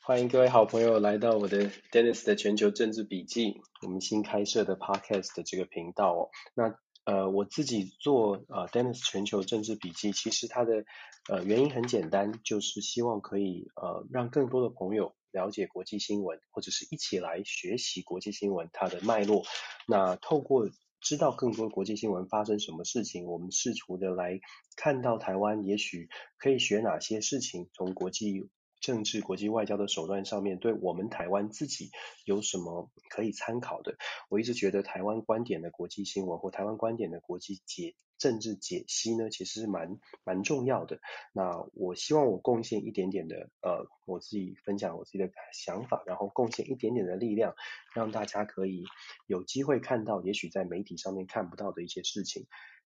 欢迎各位好朋友来到我的 Dennis 的全球政治笔记，我们新开设的 Podcast 的这个频道哦。那呃，我自己做呃 Dennis 全球政治笔记，其实它的呃原因很简单，就是希望可以呃让更多的朋友了解国际新闻，或者是一起来学习国际新闻它的脉络。那透过知道更多国际新闻发生什么事情，我们试图的来看到台湾，也许可以学哪些事情，从国际。政治、国际外交的手段上面，对我们台湾自己有什么可以参考的？我一直觉得台湾观点的国际新闻或台湾观点的国际解政治解析呢，其实是蛮蛮重要的。那我希望我贡献一点点的，呃，我自己分享我自己的想法，然后贡献一点点的力量，让大家可以有机会看到，也许在媒体上面看不到的一些事情。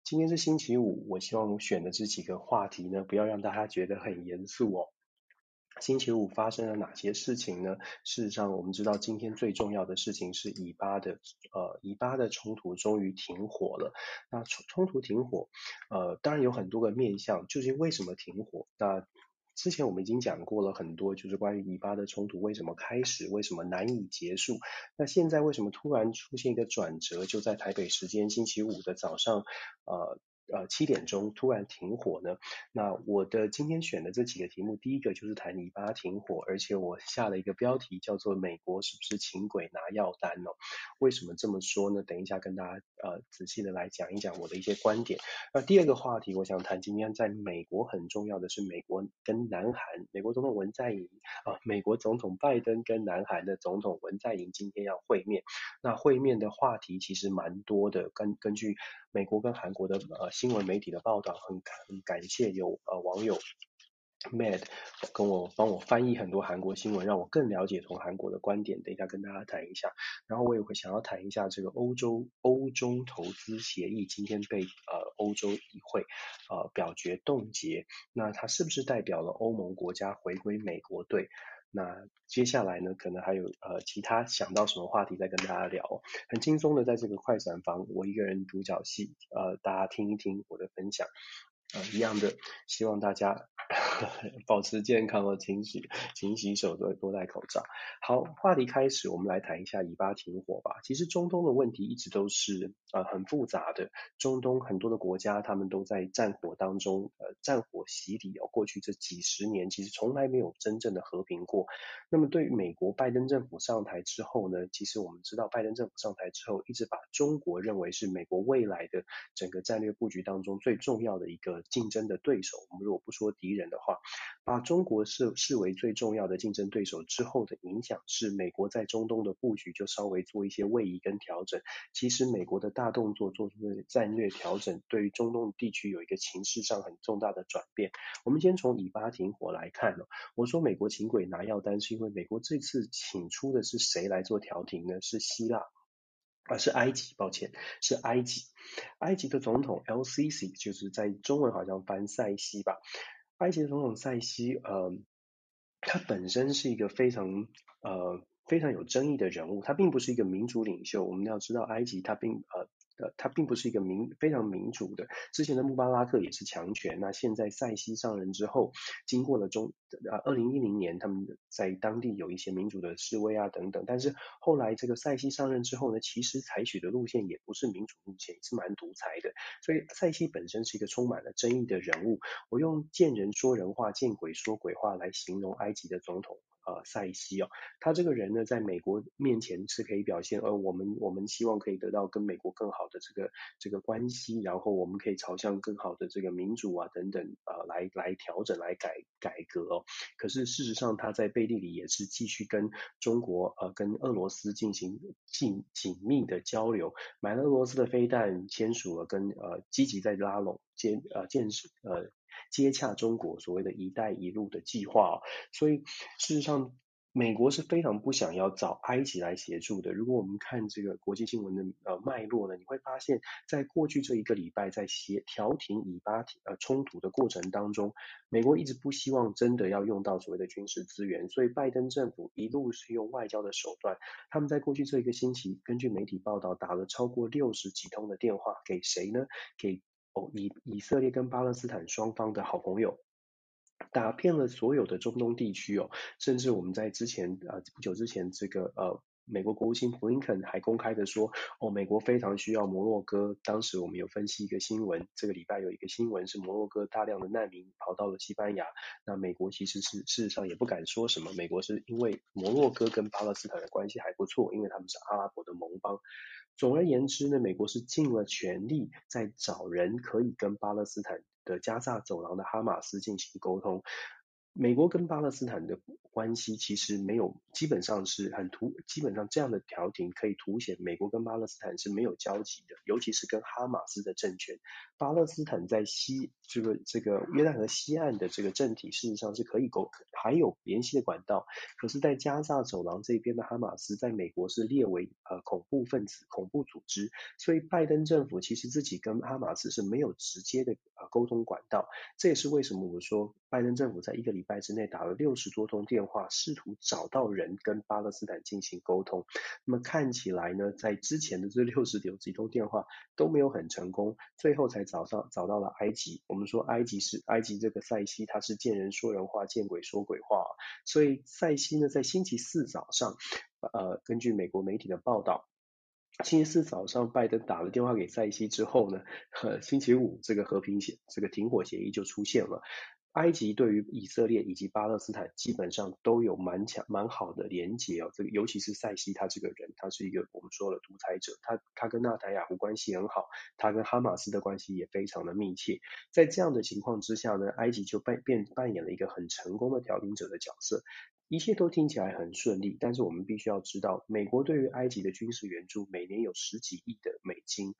今天是星期五，我希望我选的这几个话题呢，不要让大家觉得很严肃哦。星期五发生了哪些事情呢？事实上，我们知道今天最重要的事情是以巴的，呃，以巴的冲突终于停火了。那冲冲突停火，呃，当然有很多个面向，究竟为什么停火？那之前我们已经讲过了很多，就是关于以巴的冲突为什么开始，为什么难以结束？那现在为什么突然出现一个转折？就在台北时间星期五的早上，呃。呃，七点钟突然停火呢？那我的今天选的这几个题目，第一个就是谈以巴停火，而且我下了一个标题叫做“美国是不是请鬼拿药单”哦？为什么这么说呢？等一下跟大家呃仔细的来讲一讲我的一些观点。那第二个话题，我想谈今天在美国很重要的是美国跟南韩，美国总统文在寅啊，美国总统拜登跟南韩的总统文在寅今天要会面。那会面的话题其实蛮多的，根根据美国跟韩国的呃。新闻媒体的报道很很感谢有呃网友 Mad 跟我帮我翻译很多韩国新闻，让我更了解从韩国的观点。等一下跟大家谈一下，然后我也会想要谈一下这个欧洲欧中投资协议今天被呃欧洲议会呃表决冻结，那它是不是代表了欧盟国家回归美国队？那接下来呢，可能还有呃其他想到什么话题再跟大家聊，很轻松的在这个快闪房，我一个人独角戏，呃，大家听一听我的分享。呃，一样的，希望大家呵呵保持健康和勤洗，勤洗手，多多戴口罩。好，话题开始，我们来谈一下以巴停火吧。其实中东的问题一直都是呃很复杂的，中东很多的国家他们都在战火当中，呃，战火洗礼哦。过去这几十年，其实从来没有真正的和平过。那么对于美国拜登政府上台之后呢，其实我们知道拜登政府上台之后，一直把中国认为是美国未来的整个战略布局当中最重要的一个。竞争的对手，我们如果不说敌人的话，把中国视视为最重要的竞争对手之后的影响是，美国在中东的布局就稍微做一些位移跟调整。其实美国的大动作做出的战略调整，对于中东地区有一个情势上很重大的转变。我们先从以巴停火来看呢，我说美国请鬼拿药单，是因为美国这次请出的是谁来做调停呢？是希腊。啊，是埃及，抱歉，是埃及。埃及的总统 LCC，就是在中文好像翻塞西吧。埃及的总统塞西，呃，他本身是一个非常呃非常有争议的人物，他并不是一个民主领袖。我们要知道，埃及他并呃。呃，他并不是一个民非常民主的。之前的穆巴拉克也是强权，那现在塞西上任之后，经过了中呃二零一零年，他们在当地有一些民主的示威啊等等，但是后来这个塞西上任之后呢，其实采取的路线也不是民主路线，是蛮独裁的。所以塞西本身是一个充满了争议的人物。我用见人说人话，见鬼说鬼话来形容埃及的总统。呃，塞西哦，他这个人呢，在美国面前是可以表现，呃，我们我们希望可以得到跟美国更好的这个这个关系，然后我们可以朝向更好的这个民主啊等等，呃，来来调整来改改革哦。可是事实上，他在背地里也是继续跟中国呃跟俄罗斯进行紧紧密的交流，买了俄罗斯的飞弹，签署了跟呃积极在拉拢建呃建设呃。接洽中国所谓的一带一路的计划，所以事实上，美国是非常不想要找埃及来协助的。如果我们看这个国际新闻的呃脉络呢，你会发现在过去这一个礼拜，在协调停以巴呃冲突的过程当中，美国一直不希望真的要用到所谓的军事资源，所以拜登政府一路是用外交的手段。他们在过去这一个星期，根据媒体报道，打了超过六十几通的电话给谁呢？给哦，以以色列跟巴勒斯坦双方的好朋友。打遍了所有的中东地区哦，甚至我们在之前呃不久之前，这个呃美国国务卿布林肯还公开的说，哦，美国非常需要摩洛哥。当时我们有分析一个新闻，这个礼拜有一个新闻是摩洛哥大量的难民跑到了西班牙，那美国其实是事实上也不敢说什么，美国是因为摩洛哥跟巴勒斯坦的关系还不错，因为他们是阿拉伯的盟邦。总而言之呢，美国是尽了全力在找人可以跟巴勒斯坦的加萨走廊的哈马斯进行沟通。美国跟巴勒斯坦的关系其实没有，基本上是很突，基本上这样的调停可以凸显美国跟巴勒斯坦是没有交集的，尤其是跟哈马斯的政权。巴勒斯坦在西这个这个约旦河西岸的这个政体，事实上是可以沟还有联系的管道。可是，在加萨走廊这边的哈马斯，在美国是列为呃恐怖分子、恐怖组织，所以拜登政府其实自己跟哈马斯是没有直接的呃沟通管道。这也是为什么我说拜登政府在一个礼礼拜之内打了六十多通电话，试图找到人跟巴勒斯坦进行沟通。那么看起来呢，在之前的这六十几通电话都没有很成功，最后才找到找到了埃及。我们说埃及是埃及这个塞西，他是见人说人话，见鬼说鬼话。所以塞西呢，在星期四早上，呃，根据美国媒体的报道，星期四早上拜登打了电话给塞西之后呢，呃，星期五这个和平协这个停火协议就出现了。埃及对于以色列以及巴勒斯坦基本上都有蛮强蛮好的连结哦，这个尤其是塞西他这个人，他是一个我们说了独裁者，他他跟纳坦雅胡关系很好，他跟哈马斯的关系也非常的密切，在这样的情况之下呢，埃及就扮变扮演了一个很成功的调停者的角色，一切都听起来很顺利，但是我们必须要知道，美国对于埃及的军事援助每年有十几亿的美金。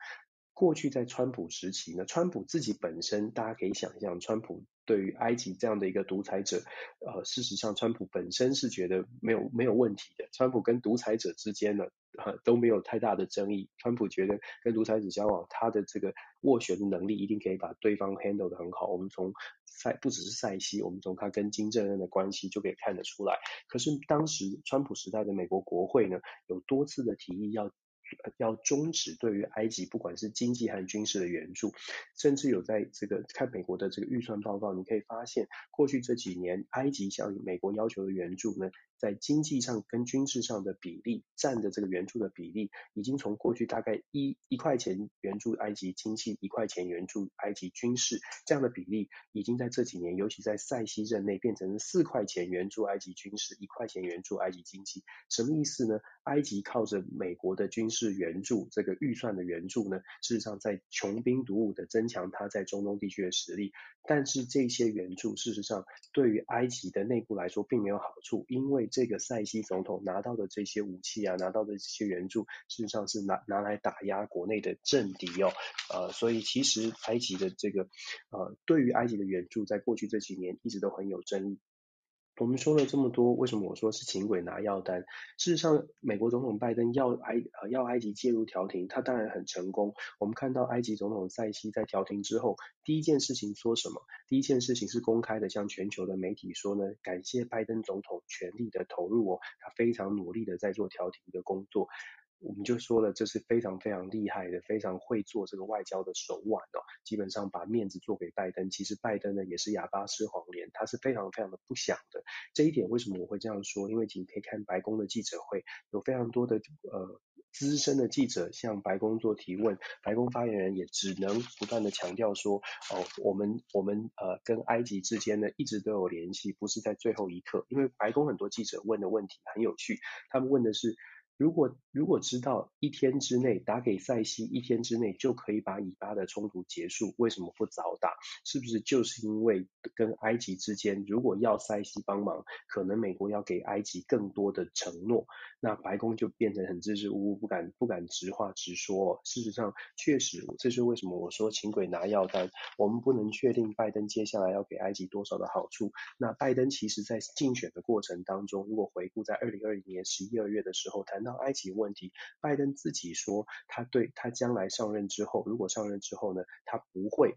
过去在川普时期呢，川普自己本身，大家可以想象，川普对于埃及这样的一个独裁者，呃，事实上，川普本身是觉得没有没有问题的。川普跟独裁者之间呢，呃，都没有太大的争议。川普觉得跟独裁者交往，他的这个斡旋的能力一定可以把对方 handle 得很好。我们从塞不只是塞西，我们从他跟金正恩的关系就可以看得出来。可是当时川普时代的美国国会呢，有多次的提议要。要终止对于埃及不管是经济还是军事的援助，甚至有在这个看美国的这个预算报告，你可以发现过去这几年埃及向美国要求的援助呢，在经济上跟军事上的比例占的这个援助的比例，已经从过去大概一一块钱援助埃及经济，一块钱援助埃及军事这样的比例，已经在这几年，尤其在塞西任内变成四块钱援助埃及军事，一块钱援助埃及经济。什么意思呢？埃及靠着美国的军事援助，这个预算的援助呢，事实上在穷兵黩武的增强它在中东地区的实力。但是这些援助事实上对于埃及的内部来说并没有好处，因为这个塞西总统拿到的这些武器啊，拿到的这些援助，事实上是拿拿来打压国内的政敌哦。呃，所以其实埃及的这个呃，对于埃及的援助，在过去这几年一直都很有争议。我们说了这么多，为什么我说是请鬼拿药单？事实上，美国总统拜登要埃呃要埃及介入调停，他当然很成功。我们看到埃及总统塞西在调停之后，第一件事情说什么？第一件事情是公开的向全球的媒体说呢，感谢拜登总统全力的投入哦，他非常努力的在做调停的工作。我们就说了，这是非常非常厉害的，非常会做这个外交的手腕哦。基本上把面子做给拜登，其实拜登呢也是哑巴吃黄连，他是非常非常的不想的。这一点为什么我会这样说？因为你可以看白宫的记者会，有非常多的呃资深的记者向白宫做提问，白宫发言人也只能不断的强调说，哦，我们我们呃跟埃及之间呢一直都有联系，不是在最后一刻。因为白宫很多记者问的问题很有趣，他们问的是。如果如果知道一天之内打给塞西，一天之内就可以把以巴的冲突结束，为什么不早打？是不是就是因为跟埃及之间，如果要塞西帮忙，可能美国要给埃及更多的承诺，那白宫就变成很支支吾吾，不敢不敢直话直说。事实上，确实，这是为什么我说请鬼拿药单。我们不能确定拜登接下来要给埃及多少的好处。那拜登其实在竞选的过程当中，如果回顾在二零二零年十一二月的时候谈。到埃及问题，拜登自己说，他对他将来上任之后，如果上任之后呢，他不会。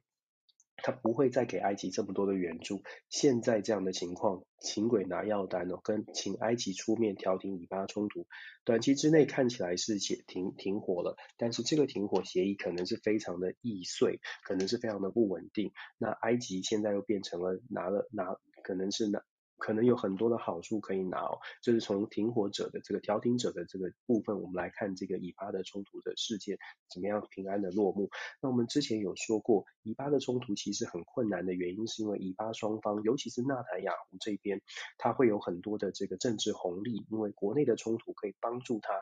他不会再给埃及这么多的援助。现在这样的情况，请鬼拿药单哦，跟请埃及出面调停以巴冲突，短期之内看起来是解停停火了，但是这个停火协议可能是非常的易碎，可能是非常的不稳定。那埃及现在又变成了拿了拿，可能是拿。可能有很多的好处可以拿哦，就是从停火者的这个调停者的这个部分，我们来看这个以巴的冲突的事件怎么样平安的落幕。那我们之前有说过，以巴的冲突其实很困难的原因，是因为以巴双方，尤其是纳坦雅胡这边，他会有很多的这个政治红利，因为国内的冲突可以帮助他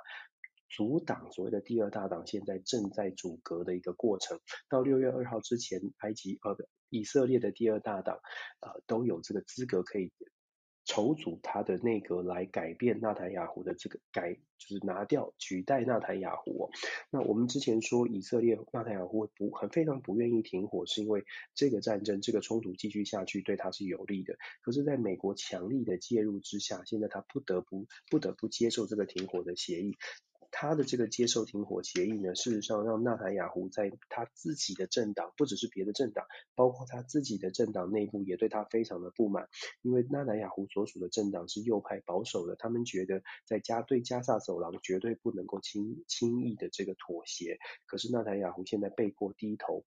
阻挡所谓的第二大党现在正在阻隔的一个过程。到六月二号之前，埃及呃以色列的第二大党呃都有这个资格可以。筹组他的内阁来改变纳坦雅胡的这个改，就是拿掉取代纳坦雅胡。那我们之前说以色列纳坦雅胡不很非常不愿意停火，是因为这个战争这个冲突继续下去对他是有利的。可是，在美国强力的介入之下，现在他不得不不得不接受这个停火的协议。他的这个接受停火协议呢，事实上让纳坦雅胡在他自己的政党，不只是别的政党，包括他自己的政党内部也对他非常的不满，因为纳坦雅胡所属的政党是右派保守的，他们觉得在加对加萨走廊绝对不能够轻轻易的这个妥协，可是纳坦雅胡现在被迫低头。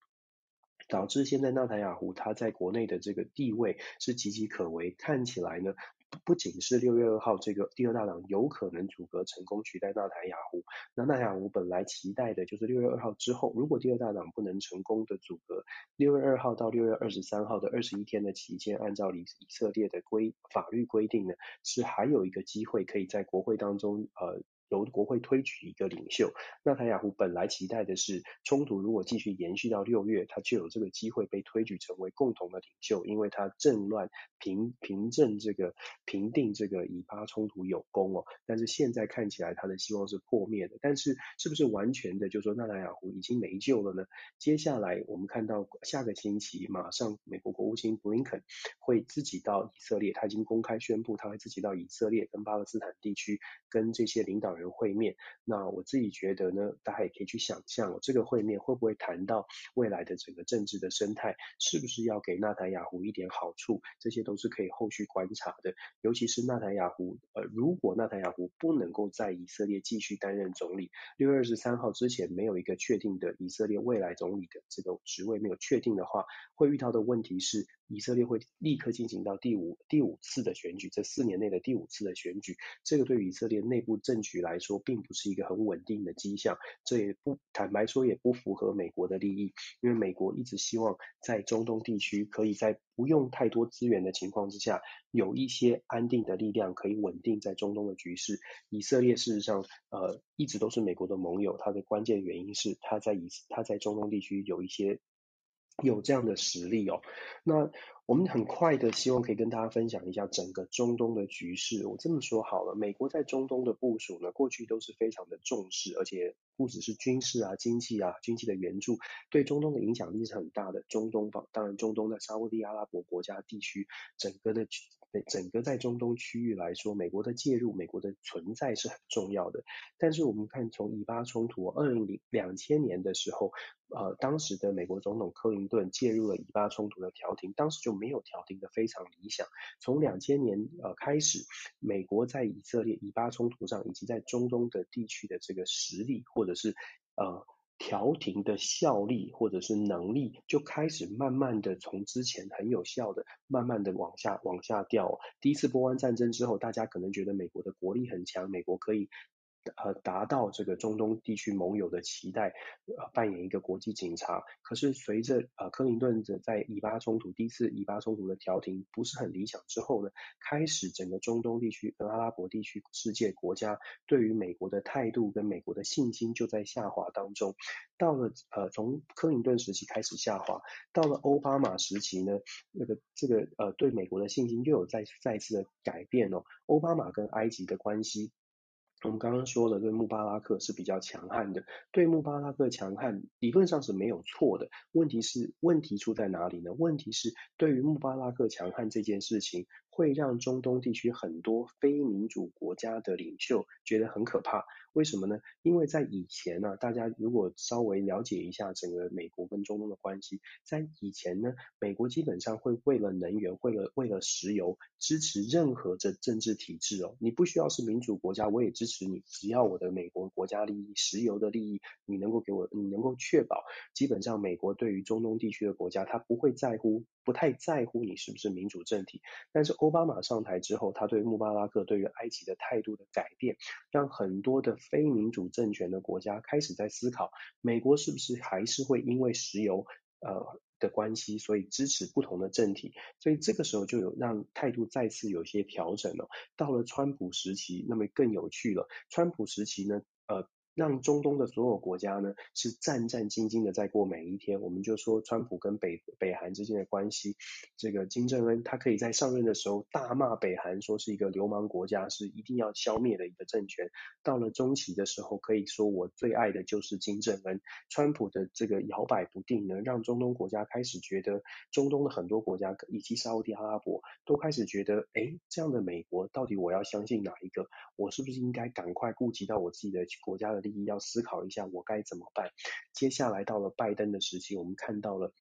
导致现在纳坦雅胡他在国内的这个地位是岌岌可危，看起来呢，不仅是六月二号这个第二大党有可能阻隔成功取代纳坦雅胡，那纳坦雅胡本来期待的就是六月二号之后，如果第二大党不能成功的阻隔，六月二号到六月二十三号的二十一天的期间，按照以以色列的规法律规定呢，是还有一个机会可以在国会当中呃。由国会推举一个领袖，纳坦雅胡本来期待的是，冲突如果继续延续到六月，他就有这个机会被推举成为共同的领袖，因为他政乱平平正这个平定这个以巴冲突有功哦。但是现在看起来他的希望是破灭的，但是是不是完全的就说纳坦雅胡已经没救了呢？接下来我们看到下个星期马上美国国务卿布林肯会自己到以色列，他已经公开宣布他会自己到以色列跟巴勒斯坦地区跟这些领导人会面，那我自己觉得呢，大家也可以去想象，这个会面会不会谈到未来的整个政治的生态，是不是要给纳坦雅胡一点好处，这些都是可以后续观察的。尤其是纳坦雅胡，呃，如果纳坦雅胡不能够在以色列继续担任总理，六月二十三号之前没有一个确定的以色列未来总理的这个职位没有确定的话，会遇到的问题是，以色列会立刻进行到第五第五次的选举，这四年内的第五次的选举，这个对于以色列内部政局来说，并不是一个很稳定的迹象，这也不坦白说也不符合美国的利益，因为美国一直希望在中东地区可以在不用太多资源的情况之下，有一些安定的力量可以稳定在中东的局势。以色列事实上呃一直都是美国的盟友，它的关键原因是它在以它在中东地区有一些有这样的实力哦，那。我们很快的希望可以跟大家分享一下整个中东的局势。我这么说好了，美国在中东的部署呢，过去都是非常的重视，而且不只是军事啊、经济啊、经济的援助，对中东的影响力是很大的。中东方，当然中东的沙乌地阿拉伯国家地区，整个的整个在中东区域来说，美国的介入、美国的存在是很重要的。但是我们看从以巴冲突二零零两千年的时候，呃，当时的美国总统克林顿介入了以巴冲突的调停，当时就。没有调停的非常理想。从两千年呃开始，美国在以色列以巴冲突上，以及在中东的地区的这个实力，或者是呃调停的效力，或者是能力，就开始慢慢的从之前很有效的，慢慢的往下往下掉。第一次波湾战争之后，大家可能觉得美国的国力很强，美国可以。呃，达到这个中东地区盟友的期待，呃，扮演一个国际警察。可是随着呃克林顿的在以巴冲突第一次以巴冲突的调停不是很理想之后呢，开始整个中东地区跟阿拉伯地区世界国家对于美国的态度跟美国的信心就在下滑当中。到了呃从克林顿时期开始下滑，到了奥巴马时期呢，那个这个呃对美国的信心又有再再次的改变哦。奥巴马跟埃及的关系。我们刚刚说了，对穆巴拉克是比较强悍的，对穆巴拉克强悍理论上是没有错的。问题是，问题出在哪里呢？问题是，对于穆巴拉克强悍这件事情，会让中东地区很多非民主国家的领袖觉得很可怕。为什么呢？因为在以前呢、大家如果稍微了解一下整个美国跟中东的关系，在以前呢，美国基本上会为了能源，为了为了石油，支持任何的政治体制哦。你不需要是民主国家，我也支持你，只要我的美国国家利益、石油的利益，你能够给我，你能够确保，基本上美国对于中东地区的国家，他不会在乎，不太在乎你是不是民主政体。但是奥巴马上台之后，他对穆巴拉克对于埃及的态度的改变，让很多的非民主政权的国家开始在思考，美国是不是还是会因为石油呃的关系，所以支持不同的政体。所以这个时候就有让态度再次有些调整了。到了川普时期，那么更有趣了。川普时期呢，呃。让中东的所有国家呢是战战兢兢的在过每一天。我们就说川普跟北北韩之间的关系，这个金正恩他可以在上任的时候大骂北韩，说是一个流氓国家，是一定要消灭的一个政权。到了中期的时候，可以说我最爱的就是金正恩。川普的这个摇摆不定呢，让中东国家开始觉得，中东的很多国家以及沙乌地阿拉伯都开始觉得，哎，这样的美国到底我要相信哪一个？我是不是应该赶快顾及到我自己的国家的？要思考一下，我该怎么办？接下来到了拜登的时期，我们看到了。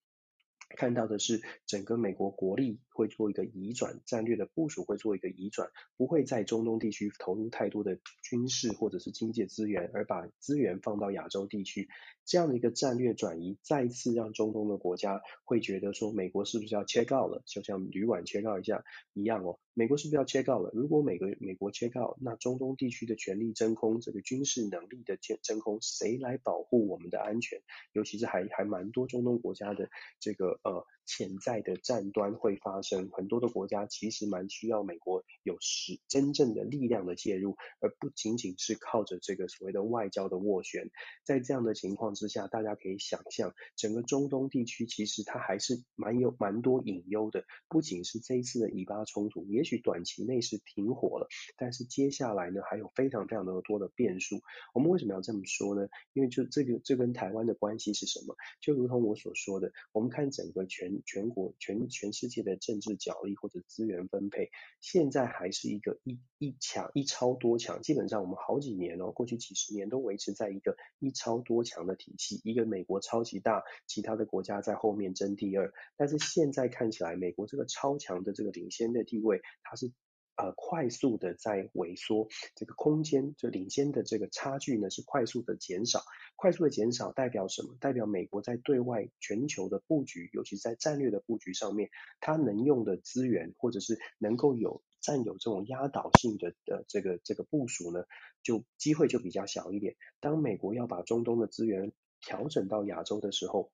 看到的是整个美国国力会做一个移转，战略的部署会做一个移转，不会在中东地区投入太多的军事或者是经济资源，而把资源放到亚洲地区。这样的一个战略转移，再一次让中东的国家会觉得说，美国是不是要 check out 了？就像旅馆 check out 一下一样哦，美国是不是要 check out 了？如果美国美国切告那中东地区的权力真空，这个军事能力的真真空，谁来保护我们的安全？尤其是还还蛮多中东国家的这个。呃，潜在的战端会发生，很多的国家其实蛮需要美国有实真正的力量的介入，而不仅仅是靠着这个所谓的外交的斡旋。在这样的情况之下，大家可以想象，整个中东地区其实它还是蛮有蛮多隐忧的。不仅是这一次的以巴冲突，也许短期内是停火了，但是接下来呢，还有非常非常的多的变数。我们为什么要这么说呢？因为就这个这跟台湾的关系是什么？就如同我所说的，我们看整个。全全国全全世界的政治角力或者资源分配，现在还是一个一一强一超多强，基本上我们好几年哦，过去几十年都维持在一个一超多强的体系，一个美国超级大，其他的国家在后面争第二，但是现在看起来，美国这个超强的这个领先的地位，它是。呃，快速的在萎缩，这个空间就领先的这个差距呢是快速的减少，快速的减少代表什么？代表美国在对外全球的布局，尤其是在战略的布局上面，它能用的资源或者是能够有占有这种压倒性的的这个这个部署呢，就机会就比较小一点。当美国要把中东的资源调整到亚洲的时候，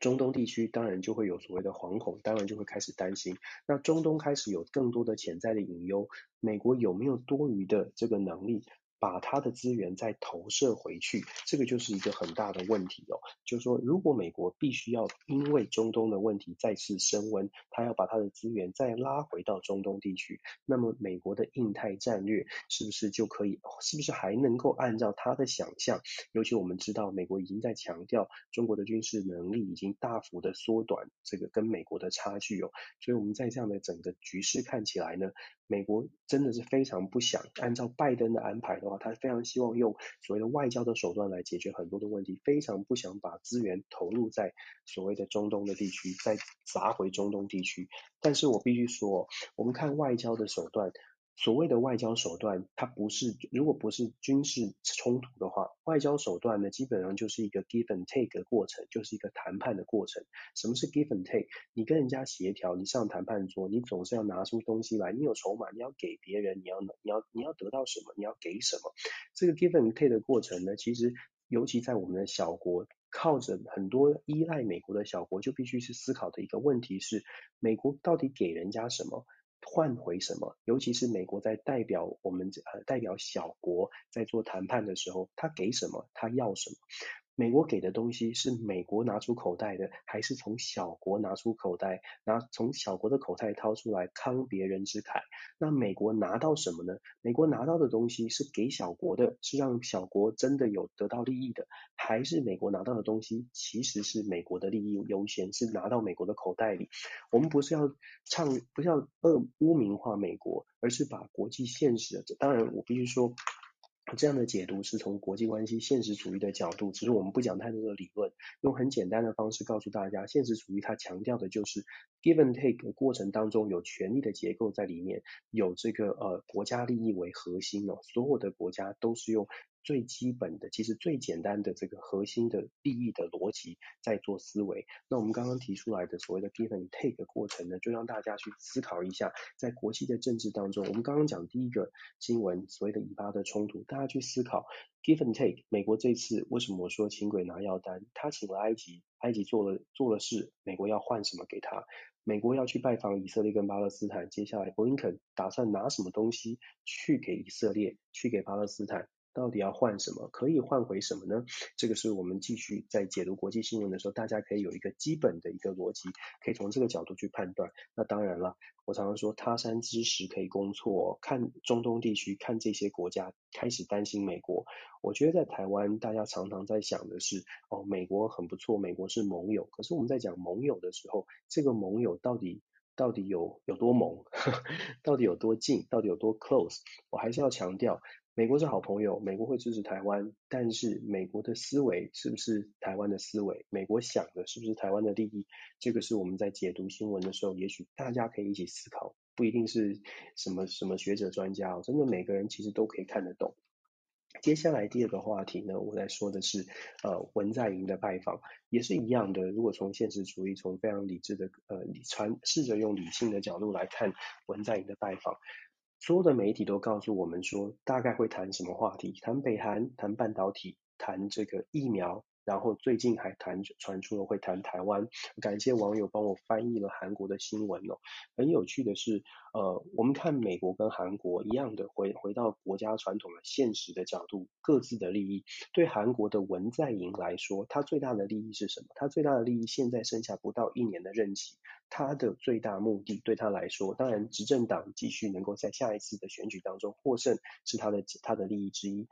中东地区当然就会有所谓的惶恐，当然就会开始担心。那中东开始有更多的潜在的隐忧，美国有没有多余的这个能力？把它的资源再投射回去，这个就是一个很大的问题哦。就是说，如果美国必须要因为中东的问题再次升温，它要把它的资源再拉回到中东地区，那么美国的印太战略是不是就可以？是不是还能够按照他的想象？尤其我们知道，美国已经在强调中国的军事能力已经大幅的缩短这个跟美国的差距哦。所以我们在这样的整个局势看起来呢，美国真的是非常不想按照拜登的安排的话。他非常希望用所谓的外交的手段来解决很多的问题，非常不想把资源投入在所谓的中东的地区，再砸回中东地区。但是我必须说，我们看外交的手段。所谓的外交手段，它不是，如果不是军事冲突的话，外交手段呢，基本上就是一个 give and take 的过程，就是一个谈判的过程。什么是 give and take？你跟人家协调，你上谈判桌，你总是要拿出东西来，你有筹码，你要给别人，你要，你要，你要得到什么，你要给什么。这个 give and take 的过程呢，其实尤其在我们的小国，靠着很多依赖美国的小国，就必须是思考的一个问题是，美国到底给人家什么？换回什么？尤其是美国在代表我们呃代表小国在做谈判的时候，他给什么？他要什么？美国给的东西是美国拿出口袋的，还是从小国拿出口袋，拿从小国的口袋掏出来慷别人之慨？那美国拿到什么呢？美国拿到的东西是给小国的，是让小国真的有得到利益的，还是美国拿到的东西其实是美国的利益优先，是拿到美国的口袋里？我们不是要唱，不是要恶污名化美国，而是把国际现实，当然我必须说。这样的解读是从国际关系现实主义的角度，只是我们不讲太多的理论，用很简单的方式告诉大家，现实主义它强调的就是 give and take 的过程当中有权力的结构在里面，有这个呃国家利益为核心哦，所有的国家都是用。最基本的，其实最简单的这个核心的利益的逻辑在做思维。那我们刚刚提出来的所谓的 give and take 的过程呢，就让大家去思考一下，在国际的政治当中，我们刚刚讲第一个新闻所谓的以巴的冲突，大家去思考 give and take。美国这次为什么我说请鬼拿药单？他请了埃及，埃及做了做了事，美国要换什么给他？美国要去拜访以色列跟巴勒斯坦，接下来布林肯打算拿什么东西去给以色列，去给巴勒斯坦？到底要换什么？可以换回什么呢？这个是我们继续在解读国际新闻的时候，大家可以有一个基本的一个逻辑，可以从这个角度去判断。那当然了，我常常说他山之石可以攻错，看中东地区，看这些国家开始担心美国。我觉得在台湾，大家常常在想的是，哦，美国很不错，美国是盟友。可是我们在讲盟友的时候，这个盟友到底到底有有多盟？到底有多近？到底有多 close？我还是要强调。美国是好朋友，美国会支持台湾，但是美国的思维是不是台湾的思维？美国想的是不是台湾的利益？这个是我们在解读新闻的时候，也许大家可以一起思考，不一定是什么什么学者专家哦，真的每个人其实都可以看得懂。接下来第二个话题呢，我在说的是呃文在寅的拜访，也是一样的。如果从现实主义，从非常理智的呃理传试着用理性的角度来看文在寅的拜访。所有的媒体都告诉我们说，大概会谈什么话题？谈北韩，谈半导体，谈这个疫苗。然后最近还谈传出了会谈台湾，感谢网友帮我翻译了韩国的新闻哦。很有趣的是，呃，我们看美国跟韩国一样的，回回到国家传统的现实的角度，各自的利益。对韩国的文在寅来说，他最大的利益是什么？他最大的利益现在剩下不到一年的任期，他的最大目的对他来说，当然执政党继续能够在下一次的选举当中获胜是他的他的利益之一。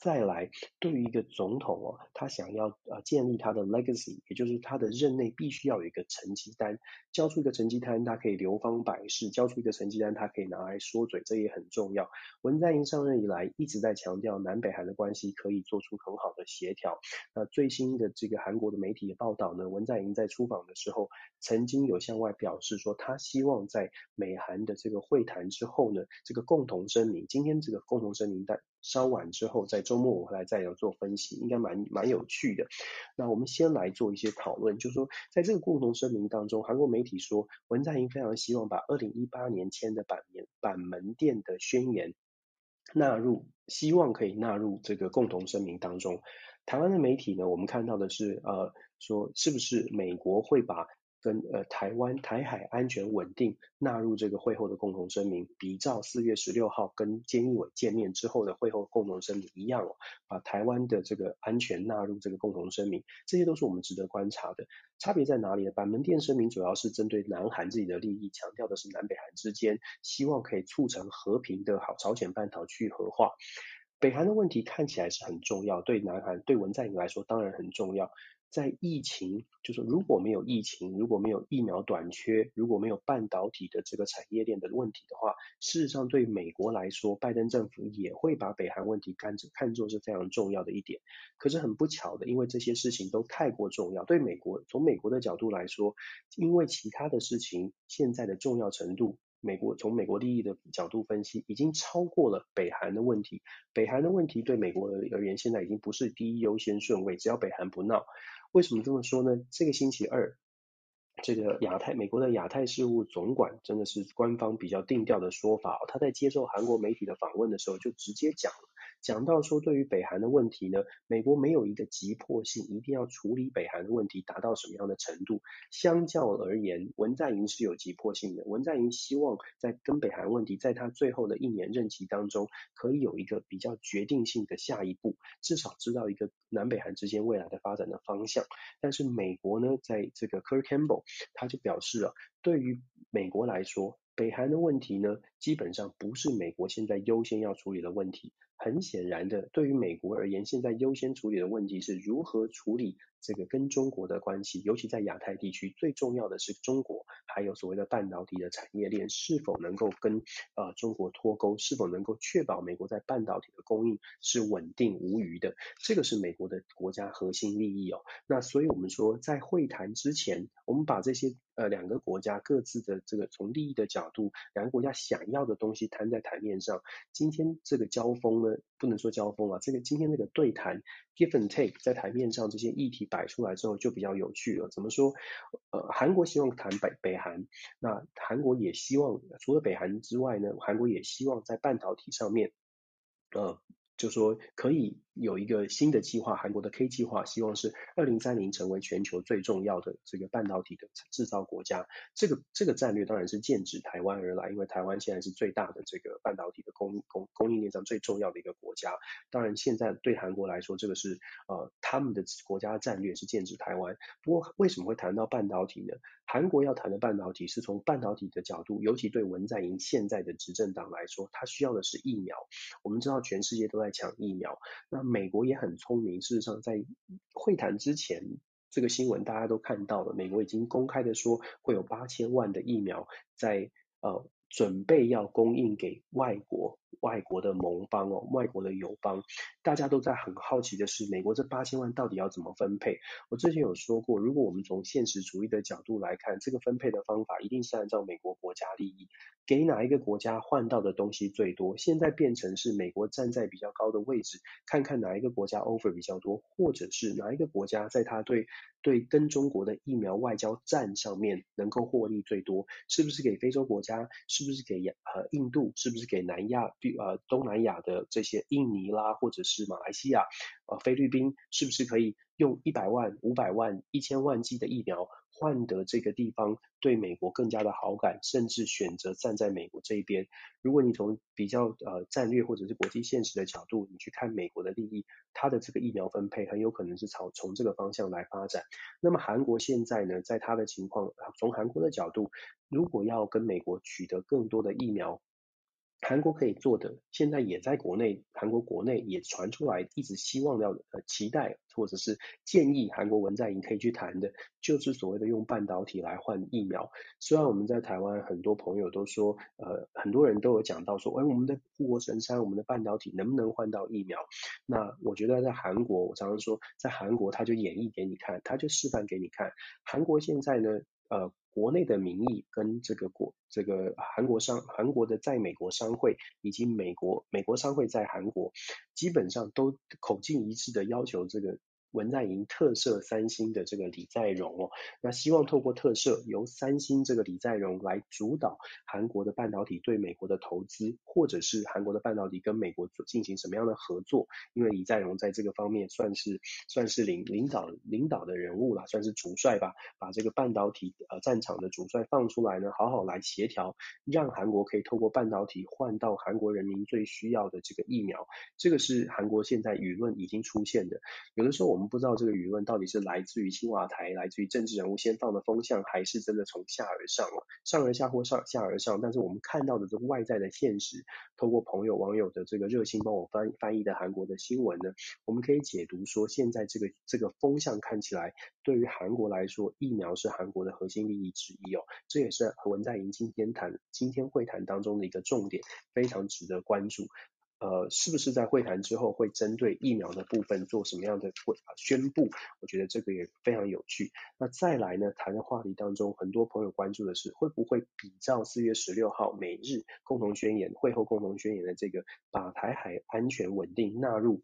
再来，对于一个总统哦，他想要呃建立他的 legacy，也就是他的任内必须要有一个成绩单，交出一个成绩单，他可以流芳百世；交出一个成绩单，他可以拿来说嘴，这也很重要。文在寅上任以来一直在强调南北韩的关系可以做出很好的协调。那最新的这个韩国的媒体的报道呢，文在寅在出访的时候，曾经有向外表示说，他希望在美韩的这个会谈之后呢，这个共同声明，今天这个共同声明在稍晚之后在。周末我回来再有做分析，应该蛮蛮有趣的。那我们先来做一些讨论，就是说，在这个共同声明当中，韩国媒体说，文在寅非常希望把二零一八年签的板门板门店的宣言纳入，希望可以纳入这个共同声明当中。台湾的媒体呢，我们看到的是，呃，说是不是美国会把跟呃台湾台海安全稳定纳入这个会后的共同声明，比照四月十六号跟菅义伟见面之后的会后共同声明一样哦，把台湾的这个安全纳入这个共同声明，这些都是我们值得观察的。差别在哪里呢？板门店声明主要是针对南韩自己的利益，强调的是南北韩之间希望可以促成和平的好朝鲜半岛去核化。北韩的问题看起来是很重要，对南韩对文在寅来说当然很重要。在疫情，就是如果没有疫情，如果没有疫苗短缺，如果没有半导体的这个产业链的问题的话，事实上对美国来说，拜登政府也会把北韩问题看作看作是非常重要的一点。可是很不巧的，因为这些事情都太过重要，对美国从美国的角度来说，因为其他的事情现在的重要程度，美国从美国利益的角度分析，已经超过了北韩的问题。北韩的问题对美国而言，现在已经不是第一优先顺位，只要北韩不闹。为什么这么说呢？这个星期二，这个亚太美国的亚太事务总管真的是官方比较定调的说法哦，他在接受韩国媒体的访问的时候就直接讲了。讲到说，对于北韩的问题呢，美国没有一个急迫性，一定要处理北韩的问题达到什么样的程度。相较而言，文在寅是有急迫性的。文在寅希望在跟北韩问题，在他最后的一年任期当中，可以有一个比较决定性的下一步，至少知道一个南北韩之间未来的发展的方向。但是美国呢，在这个 Kurt Campbell 他就表示了，对于美国来说，北韩的问题呢，基本上不是美国现在优先要处理的问题。很显然的，对于美国而言，现在优先处理的问题是如何处理这个跟中国的关系，尤其在亚太地区，最重要的是中国还有所谓的半导体的产业链是否能够跟呃中国脱钩，是否能够确保美国在半导体的供应是稳定无虞的，这个是美国的国家核心利益哦。那所以我们说，在会谈之前，我们把这些呃两个国家各自的这个从利益的角度，两个国家想要的东西摊在台面上。今天这个交锋呢，不能说交锋啊，这个今天这个对谈 give and take 在台面上这些议题摆出来之后就比较有趣了。怎么说？呃，韩国希望谈北北韩，那韩国也希望除了北韩之外呢，韩国也希望在半导体上面，呃。就说可以有一个新的计划，韩国的 K 计划，希望是二零三零成为全球最重要的这个半导体的制造国家。这个这个战略当然是剑指台湾而来，因为台湾现在是最大的这个半导体的供供供应链上最重要的一个国家。当然，现在对韩国来说，这个是呃他们的国家战略是剑指台湾。不过为什么会谈到半导体呢？韩国要谈的半导体是从半导体的角度，尤其对文在寅现在的执政党来说，他需要的是疫苗。我们知道全世界都在。抢疫苗，那美国也很聪明。事实上，在会谈之前，这个新闻大家都看到了，美国已经公开的说会有八千万的疫苗在呃准备要供应给外国。外国的盟邦哦，外国的友邦，大家都在很好奇的是，美国这八千万到底要怎么分配？我之前有说过，如果我们从现实主义的角度来看，这个分配的方法一定是按照美国国家利益，给哪一个国家换到的东西最多。现在变成是美国站在比较高的位置，看看哪一个国家 offer 比较多，或者是哪一个国家在他对对跟中国的疫苗外交战上面能够获利最多，是不是给非洲国家？是不是给呃印度？是不是给南亚？呃，东南亚的这些印尼啦，或者是马来西亚、呃菲律宾，是不是可以用一百万、五百万、一千万剂的疫苗换得这个地方对美国更加的好感，甚至选择站在美国这一边？如果你从比较呃战略或者是国际现实的角度，你去看美国的利益，它的这个疫苗分配很有可能是朝从这个方向来发展。那么韩国现在呢，在它的情况，从韩国的角度，如果要跟美国取得更多的疫苗，韩国可以做的，现在也在国内，韩国国内也传出来，一直希望要呃期待或者是建议韩国文在寅可以去谈的，就是所谓的用半导体来换疫苗。虽然我们在台湾很多朋友都说，呃，很多人都有讲到说，哎，我们的护国神山，我们的半导体能不能换到疫苗？那我觉得在韩国，我常常说，在韩国他就演绎给你看，他就示范给你看。韩国现在呢，呃。国内的民意跟这个国这个韩国商韩国的在美国商会以及美国美国商会在韩国，基本上都口径一致的要求这个。文在寅特赦三星的这个李在镕哦，那希望透过特赦，由三星这个李在镕来主导韩国的半导体对美国的投资，或者是韩国的半导体跟美国进行什么样的合作？因为李在镕在这个方面算是算是领领导领导的人物啦，算是主帅吧，把这个半导体呃战场的主帅放出来呢，好好来协调，让韩国可以透过半导体换到韩国人民最需要的这个疫苗。这个是韩国现在舆论已经出现的，有的时候我我们不知道这个舆论到底是来自于青瓦台，来自于政治人物先放的风向，还是真的从下而上了，上而下或上下而上。但是我们看到的这个外在的现实，透过朋友网友的这个热心帮我翻翻译的韩国的新闻呢，我们可以解读说，现在这个这个风向看起来，对于韩国来说，疫苗是韩国的核心利益之一哦。这也是文在寅今天谈今天会谈当中的一个重点，非常值得关注。呃，是不是在会谈之后会针对疫苗的部分做什么样的会啊宣布？我觉得这个也非常有趣。那再来呢，谈的话题当中，很多朋友关注的是会不会比照四月十六号美日共同宣言、会后共同宣言的这个，把台海安全稳定纳入。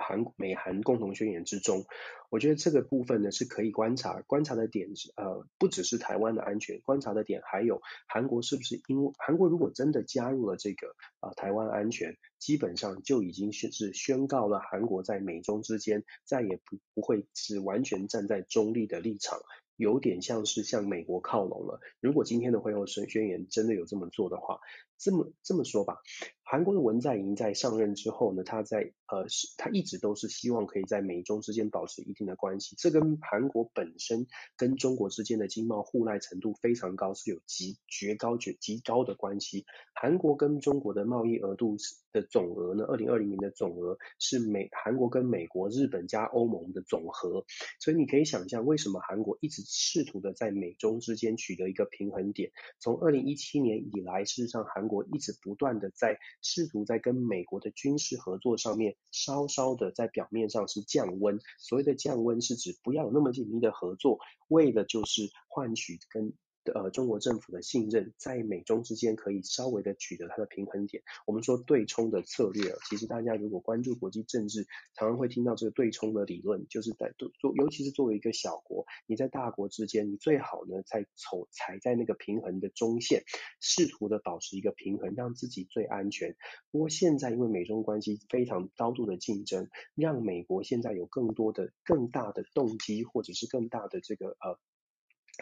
韩美韩共同宣言之中，我觉得这个部分呢是可以观察，观察的点呃不只是台湾的安全，观察的点还有韩国是不是因为韩国如果真的加入了这个啊、台湾安全，基本上就已经是是宣告了韩国在美中之间再也不不会是完全站在中立的立场。有点像是向美国靠拢了。如果今天的会后宣宣言真的有这么做的话，这么这么说吧，韩国的文在寅在上任之后呢，他在呃他一直都是希望可以在美中之间保持一定的关系，这跟韩国本身跟中国之间的经贸互赖程度非常高，是有极绝高绝极高的关系。韩国跟中国的贸易额度的总额呢，二零二零年的总额是美韩国跟美国、日本加欧盟的总和，所以你可以想象为什么韩国一直试图的在美中之间取得一个平衡点。从二零一七年以来，事实上韩国一直不断的在试图在跟美国的军事合作上面稍稍的在表面上是降温。所谓的降温是指不要有那么紧密的合作，为的就是换取跟。呃，中国政府的信任在美中之间可以稍微的取得它的平衡点。我们说对冲的策略，其实大家如果关注国际政治，常常会听到这个对冲的理论，就是在做，尤其是作为一个小国，你在大国之间，你最好呢在走踩在那个平衡的中线，试图的保持一个平衡，让自己最安全。不过现在因为美中关系非常高度的竞争，让美国现在有更多的、更大的动机，或者是更大的这个呃。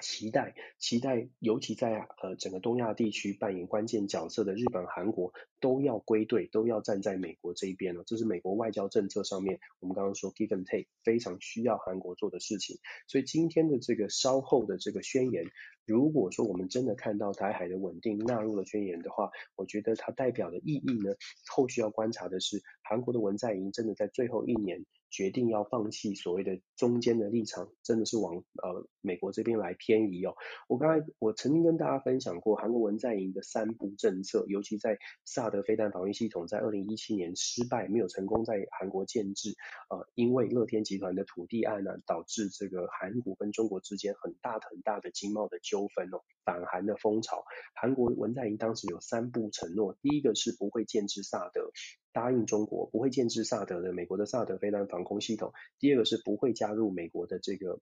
期待，期待，尤其在呃整个东亚地区扮演关键角色的日本、韩国都要归队，都要站在美国这一边了。这是美国外交政策上面，我们刚刚说 give and take 非常需要韩国做的事情。所以今天的这个稍后的这个宣言，如果说我们真的看到台海的稳定纳入了宣言的话，我觉得它代表的意义呢，后续要观察的是韩国的文在寅真的在最后一年。决定要放弃所谓的中间的立场，真的是往呃美国这边来偏移哦。我刚才我曾经跟大家分享过韩国文在寅的三不政策，尤其在萨德飞弹防御系统在二零一七年失败，没有成功在韩国建置，呃，因为乐天集团的土地案呢，导致这个韩国跟中国之间很大很大的经贸的纠纷哦，反韩的风潮。韩国文在寅当时有三不承诺，第一个是不会建置萨德。答应中国不会建置萨德的美国的萨德飞弹防空系统。第二个是不会加入美国的这个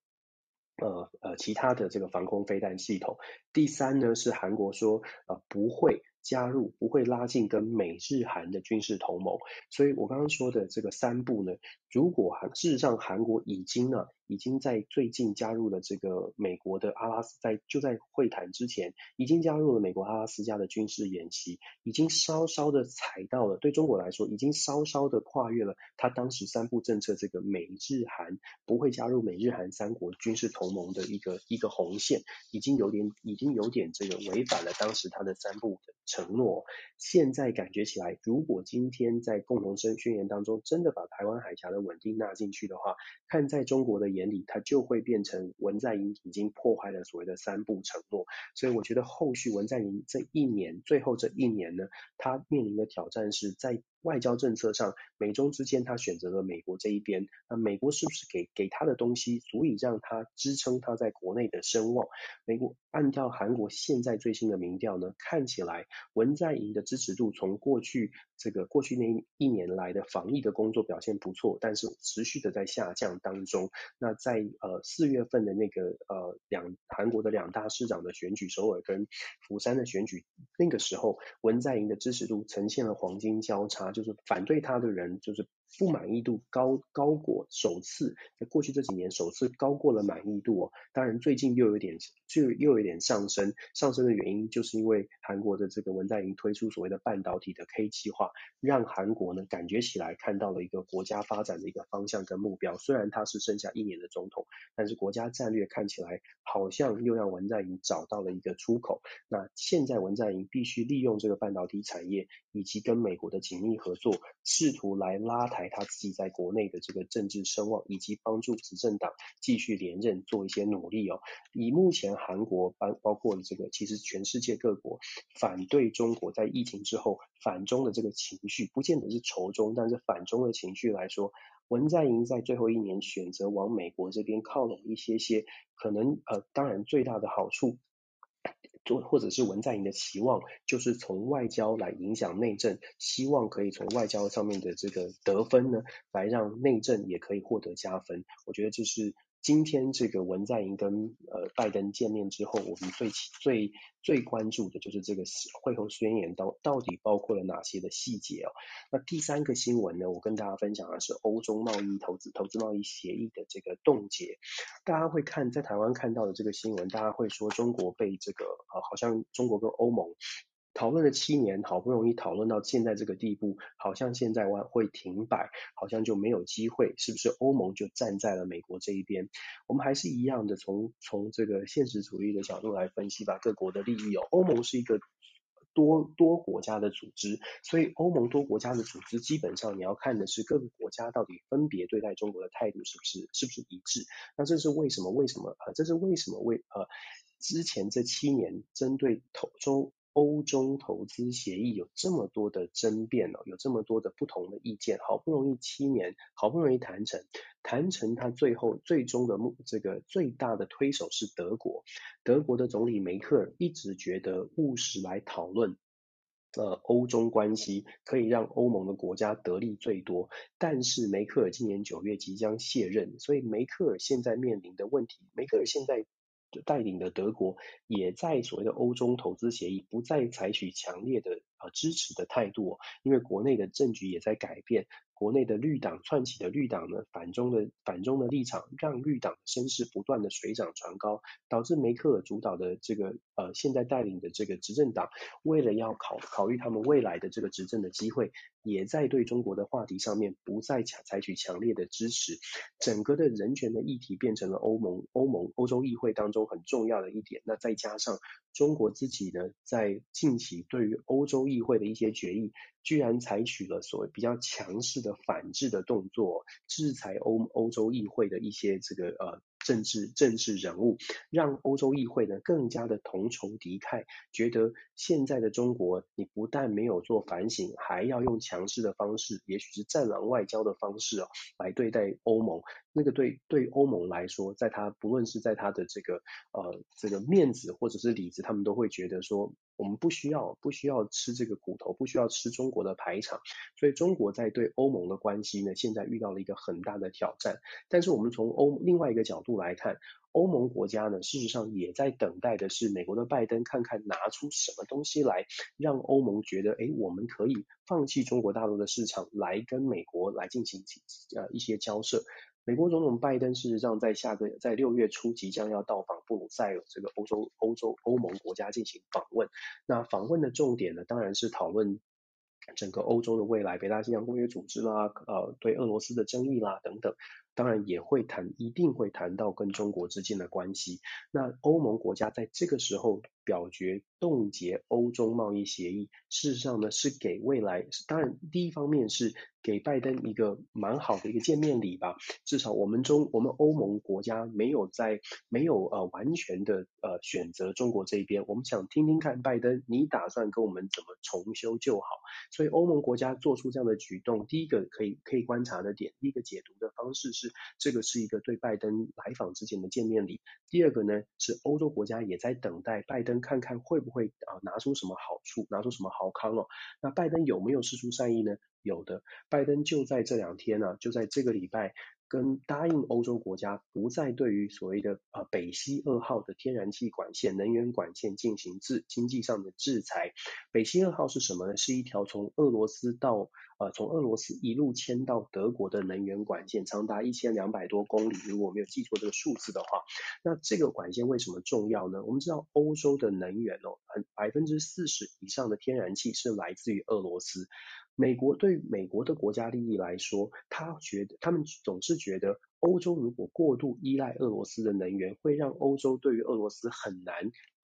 呃呃其他的这个防空飞弹系统。第三呢是韩国说呃不会加入，不会拉近跟美日韩的军事同盟。所以我刚刚说的这个三步呢，如果韩事实上韩国已经呢。已经在最近加入了这个美国的阿拉斯，在就在会谈之前，已经加入了美国阿拉斯加的军事演习，已经稍稍的踩到了，对中国来说，已经稍稍的跨越了他当时三不政策这个美日韩不会加入美日韩三国军事同盟的一个一个红线，已经有点已经有点这个违反了当时他的三不的承诺。现在感觉起来，如果今天在共同声宣言当中真的把台湾海峡的稳定纳进去的话，看在中国的。眼里，他就会变成文在寅已经破坏了所谓的三不承诺，所以我觉得后续文在寅这一年，最后这一年呢，他面临的挑战是在。外交政策上，美中之间他选择了美国这一边，那美国是不是给给他的东西足以让他支撑他在国内的声望？美国按照韩国现在最新的民调呢，看起来文在寅的支持度从过去这个过去那一年来的防疫的工作表现不错，但是持续的在下降当中。那在呃四月份的那个呃两韩国的两大市长的选举，首尔跟釜山的选举，那个时候文在寅的支持度呈现了黄金交叉。就是反对他的人，就是。不满意度高高过首次，在过去这几年首次高过了满意度哦。当然最近又有点就又有点上升，上升的原因就是因为韩国的这个文在寅推出所谓的半导体的 K 计划，让韩国呢感觉起来看到了一个国家发展的一个方向跟目标。虽然他是剩下一年的总统，但是国家战略看起来好像又让文在寅找到了一个出口。那现在文在寅必须利用这个半导体产业以及跟美国的紧密合作，试图来拉抬。他自己在国内的这个政治声望，以及帮助执政党继续连任做一些努力哦。以目前韩国包包括这个，其实全世界各国反对中国在疫情之后反中的这个情绪，不见得是仇中，但是反中的情绪来说，文在寅在最后一年选择往美国这边靠拢一些些，可能呃，当然最大的好处。就或者是文在寅的期望，就是从外交来影响内政，希望可以从外交上面的这个得分呢，来让内政也可以获得加分。我觉得这是。今天这个文在寅跟呃拜登见面之后，我们最最最关注的就是这个会后宣言到到底包括了哪些的细节哦。那第三个新闻呢，我跟大家分享的是欧中贸易投资投资贸易协议的这个冻结。大家会看在台湾看到的这个新闻，大家会说中国被这个呃好像中国跟欧盟讨论了七年，好不容易讨论到现在这个地步，好像现在会停摆，好像就没有机会，是不是欧盟就站在了美国这一边？我们还是一样的从从这个现实主义的角度来分析吧，各国的利益哦，欧盟是一个。多多国家的组织，所以欧盟多国家的组织，基本上你要看的是各个国家到底分别对待中国的态度是不是是不是一致。那这是为什么？为什么？呃，这是为什么？为呃，之前这七年针对投中。欧中投资协议有这么多的争辩哦，有这么多的不同的意见，好不容易七年，好不容易谈成，谈成他最后最终的目这个最大的推手是德国，德国的总理梅克尔一直觉得务实来讨论，呃，欧中关系可以让欧盟的国家得利最多，但是梅克尔今年九月即将卸任，所以梅克尔现在面临的问题，梅克尔现在。带领的德国也在所谓的欧中投资协议不再采取强烈的呃支持的态度，因为国内的政局也在改变。国内的绿党窜起的绿党呢，反中的反中的立场，让绿党的声势不断的水涨船高，导致梅克尔主导的这个呃现在带领的这个执政党，为了要考考虑他们未来的这个执政的机会，也在对中国的话题上面不再采采取强烈的支持，整个的人权的议题变成了欧盟欧盟欧洲议会当中很重要的一点。那再加上中国自己呢，在近期对于欧洲议会的一些决议，居然采取了所谓比较强势的反制的动作，制裁欧欧洲议会的一些这个呃。政治政治人物让欧洲议会呢更加的同仇敌忾，觉得现在的中国你不但没有做反省，还要用强势的方式，也许是战狼外交的方式哦，来对待欧盟。那个对对欧盟来说，在他不论是在他的这个呃这个面子或者是里子，他们都会觉得说，我们不需要不需要吃这个苦头，不需要吃中国的排场。所以中国在对欧盟的关系呢，现在遇到了一个很大的挑战。但是我们从欧另外一个角度来看，欧盟国家呢，事实上也在等待的是美国的拜登看看拿出什么东西来，让欧盟觉得，哎，我们可以放弃中国大陆的市场，来跟美国来进行呃一些交涉。美国总统拜登事实上在下个在六月初即将要到访布鲁塞尔这个欧洲欧洲欧盟国家进行访问，那访问的重点呢，当然是讨论。整个欧洲的未来，北大西洋公约组织啦，呃，对俄罗斯的争议啦等等，当然也会谈，一定会谈到跟中国之间的关系。那欧盟国家在这个时候表决冻结欧中贸易协议，事实上呢是给未来，当然第一方面是给拜登一个蛮好的一个见面礼吧。至少我们中我们欧盟国家没有在没有呃完全的呃选择中国这一边，我们想听听看拜登你打算跟我们怎么重修旧好。所以欧盟国家做出这样的举动，第一个可以可以观察的点，第一个解读的方式是这个是一个对拜登来访之前的见面礼。第二个呢是欧洲国家也在等待拜登看看会不会啊拿出什么好处，拿出什么好康哦。那拜登有没有施出善意呢？有的，拜登就在这两天呢、就在这个礼拜。跟答应欧洲国家不再对于所谓的呃北溪二号的天然气管线、能源管线进行制经济上的制裁。北溪二号是什么呢？是一条从俄罗斯到呃从俄罗斯一路迁到德国的能源管线，长达一千两百多公里。如果我没有记错这个数字的话，那这个管线为什么重要呢？我们知道欧洲的能源哦，很百分之四十以上的天然气是来自于俄罗斯。美国对美国的国家利益来说，他觉得他们总是觉得，欧洲如果过度依赖俄罗斯的能源，会让欧洲对于俄罗斯很难。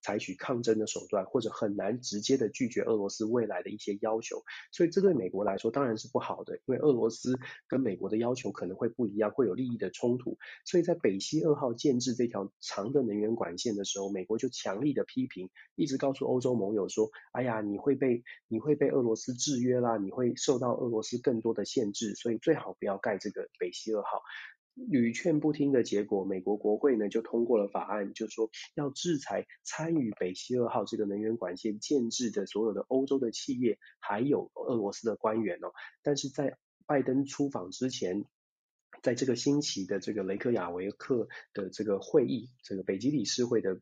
采取抗争的手段，或者很难直接的拒绝俄罗斯未来的一些要求，所以这对美国来说当然是不好的，因为俄罗斯跟美国的要求可能会不一样，会有利益的冲突。所以在北溪二号建制这条长的能源管线的时候，美国就强力的批评，一直告诉欧洲盟友说：“哎呀，你会被你会被俄罗斯制约啦，你会受到俄罗斯更多的限制，所以最好不要盖这个北溪二号。”屡劝不听的结果，美国国会呢就通过了法案，就说要制裁参与北溪二号这个能源管线建制的所有的欧洲的企业，还有俄罗斯的官员哦。但是在拜登出访之前，在这个星期的这个雷克雅维克的这个会议，这个北极理事会的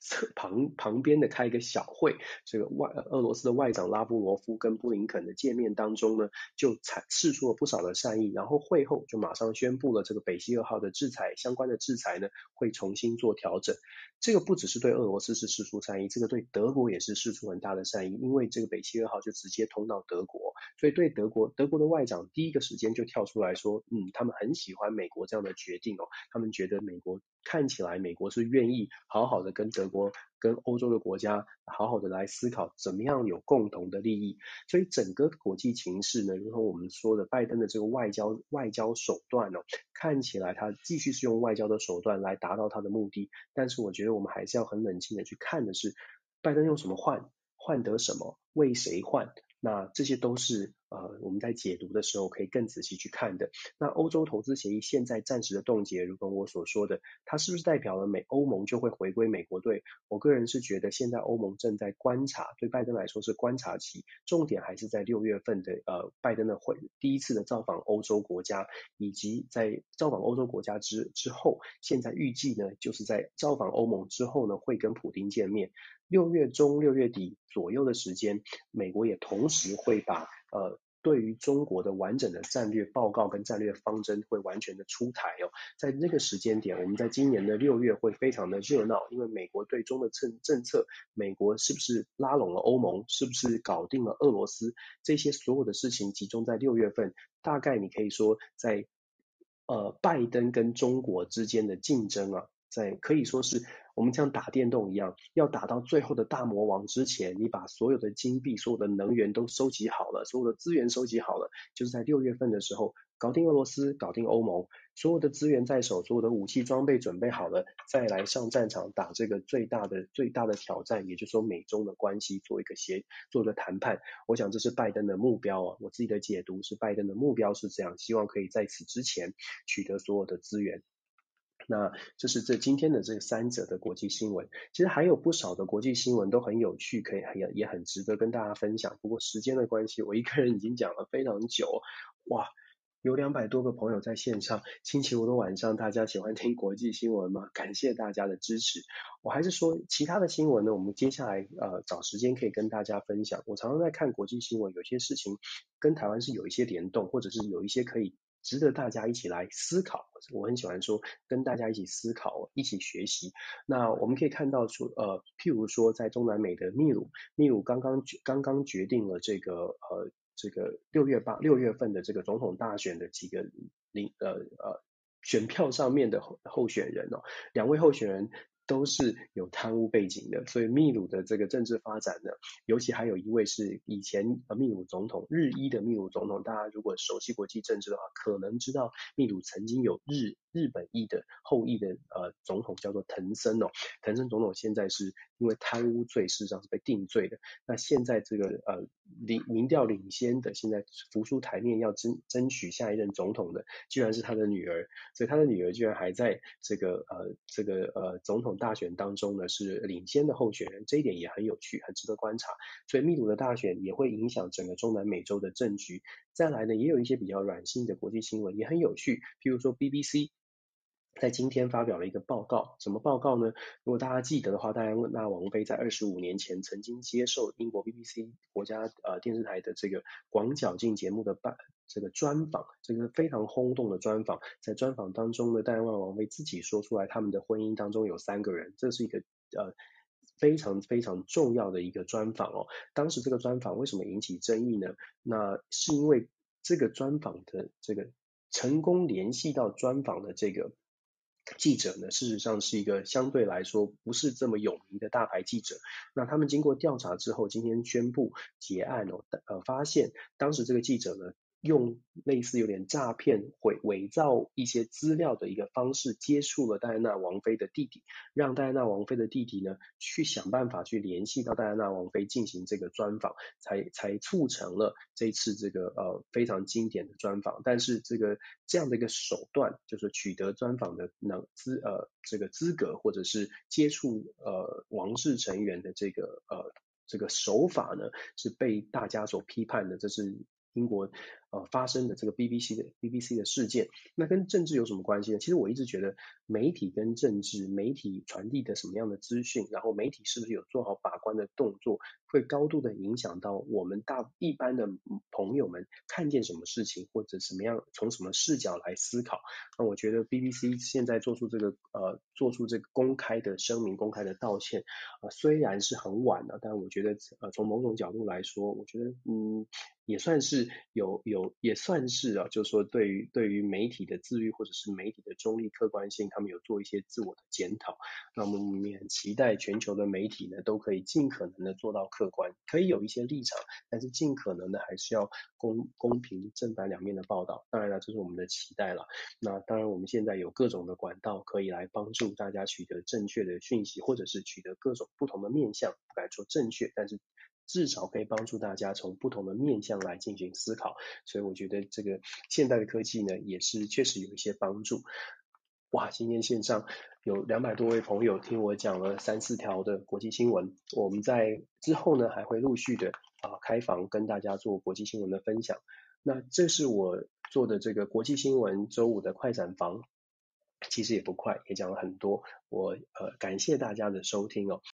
侧旁旁边的开一个小会，这个外俄罗斯的外长拉夫罗夫跟布林肯的见面当中呢，就阐释出了不少的善意，然后会后就马上宣布了这个北溪二号的制裁相关的制裁呢会重新做调整。这个不只是对俄罗斯是释出善意，这个对德国也是释出很大的善意，因为这个北溪二号就直接通到德国，所以对德国德国的外长第一个时间就跳出来说，嗯，他们很喜欢美国这样的决定哦，他们觉得美国看起来美国是愿意好好的跟德国。跟欧洲的国家好好的来思考怎么样有共同的利益，所以整个国际情势呢，如同我们说的，拜登的这个外交外交手段呢，看起来他继续是用外交的手段来达到他的目的，但是我觉得我们还是要很冷静的去看的是，拜登用什么换，换得什么，为谁换。那这些都是呃我们在解读的时候可以更仔细去看的。那欧洲投资协议现在暂时的冻结，如同我所说的，它是不是代表了美欧盟就会回归美国队？我个人是觉得现在欧盟正在观察，对拜登来说是观察期，重点还是在六月份的呃拜登的会第一次的造访欧洲国家，以及在造访欧洲国家之之后，现在预计呢就是在造访欧盟之后呢会跟普丁见面。六月中、六月底左右的时间，美国也同时会把呃对于中国的完整的战略报告跟战略方针会完全的出台哦。在那个时间点，我们在今年的六月会非常的热闹，因为美国对中的政政策，美国是不是拉拢了欧盟，是不是搞定了俄罗斯，这些所有的事情集中在六月份，大概你可以说在呃拜登跟中国之间的竞争啊，在可以说是。我们像打电动一样，要打到最后的大魔王之前，你把所有的金币、所有的能源都收集好了，所有的资源收集好了，就是在六月份的时候搞定俄罗斯，搞定欧盟，所有的资源在手，所有的武器装备准备好了，再来上战场打这个最大的最大的挑战，也就是说美中的关系做一个协做一个谈判。我想这是拜登的目标啊，我自己的解读是拜登的目标是这样，希望可以在此之前取得所有的资源。那这是这今天的这三则的国际新闻，其实还有不少的国际新闻都很有趣，可以也也很值得跟大家分享。不过时间的关系，我一个人已经讲了非常久，哇，有两百多个朋友在线上，星期五的晚上大家喜欢听国际新闻吗？感谢大家的支持。我还是说其他的新闻呢，我们接下来呃找时间可以跟大家分享。我常常在看国际新闻，有些事情跟台湾是有一些联动，或者是有一些可以。值得大家一起来思考，我很喜欢说跟大家一起思考，一起学习。那我们可以看到说，呃，譬如说在中南美的秘鲁，秘鲁刚刚刚刚决定了这个呃这个六月八六月份的这个总统大选的几个领呃呃选票上面的候候选人哦，两位候选人。都是有贪污背景的，所以秘鲁的这个政治发展呢，尤其还有一位是以前呃秘鲁总统日裔的秘鲁总统，大家如果熟悉国际政治的话，可能知道秘鲁曾经有日日本裔的后裔的呃总统叫做藤森哦，藤森总统现在是因为贪污罪事实上是被定罪的，那现在这个呃领民调领先的，现在浮出台面要争争取下一任总统的，居然是他的女儿，所以他的女儿居然还在这个呃这个呃总统。大选当中呢，是领先的候选人，这一点也很有趣，很值得观察。所以秘鲁的大选也会影响整个中南美洲的政局。再来呢，也有一些比较软性的国际新闻也很有趣，譬如说 BBC 在今天发表了一个报告，什么报告呢？如果大家记得的话，戴安娜王妃在二十五年前曾经接受英国 BBC 国家呃电视台的这个广角镜节目的办。这个专访，这个非常轰动的专访，在专访当中呢，戴安娜王妃自己说出来，他们的婚姻当中有三个人，这是一个呃非常非常重要的一个专访哦。当时这个专访为什么引起争议呢？那是因为这个专访的这个成功联系到专访的这个记者呢，事实上是一个相对来说不是这么有名的大牌记者。那他们经过调查之后，今天宣布结案哦，呃，发现当时这个记者呢。用类似有点诈骗、伪伪造一些资料的一个方式接触了戴安娜王妃的弟弟，让戴安娜王妃的弟弟呢去想办法去联系到戴安娜王妃进行这个专访，才才促成了这次这个呃非常经典的专访。但是这个这样的一个手段，就是取得专访的能资呃这个资格，或者是接触呃王室成员的这个呃这个手法呢，是被大家所批判的。这是。英国呃发生的这个 BBC 的 BBC 的事件，那跟政治有什么关系呢？其实我一直觉得媒体跟政治，媒体传递的什么样的资讯，然后媒体是不是有做好把关的动作，会高度的影响到我们大一般的朋友们看见什么事情，或者什么样从什么视角来思考。那我觉得 BBC 现在做出这个呃做出这个公开的声明、公开的道歉，呃虽然是很晚了，但我觉得呃从某种角度来说，我觉得嗯。也算是有有也算是啊，就是说对于对于媒体的自律或者是媒体的中立客观性，他们有做一些自我的检讨。那我们也很期待全球的媒体呢，都可以尽可能的做到客观，可以有一些立场，但是尽可能的还是要公公平正反两面的报道。当然了，这是我们的期待了。那当然我们现在有各种的管道可以来帮助大家取得正确的讯息，或者是取得各种不同的面向，不敢说正确，但是。至少可以帮助大家从不同的面向来进行思考，所以我觉得这个现代的科技呢，也是确实有一些帮助。哇，今天线上有两百多位朋友听我讲了三四条的国际新闻，我们在之后呢还会陆续的啊开房跟大家做国际新闻的分享。那这是我做的这个国际新闻周五的快闪房，其实也不快，也讲了很多。我呃感谢大家的收听哦。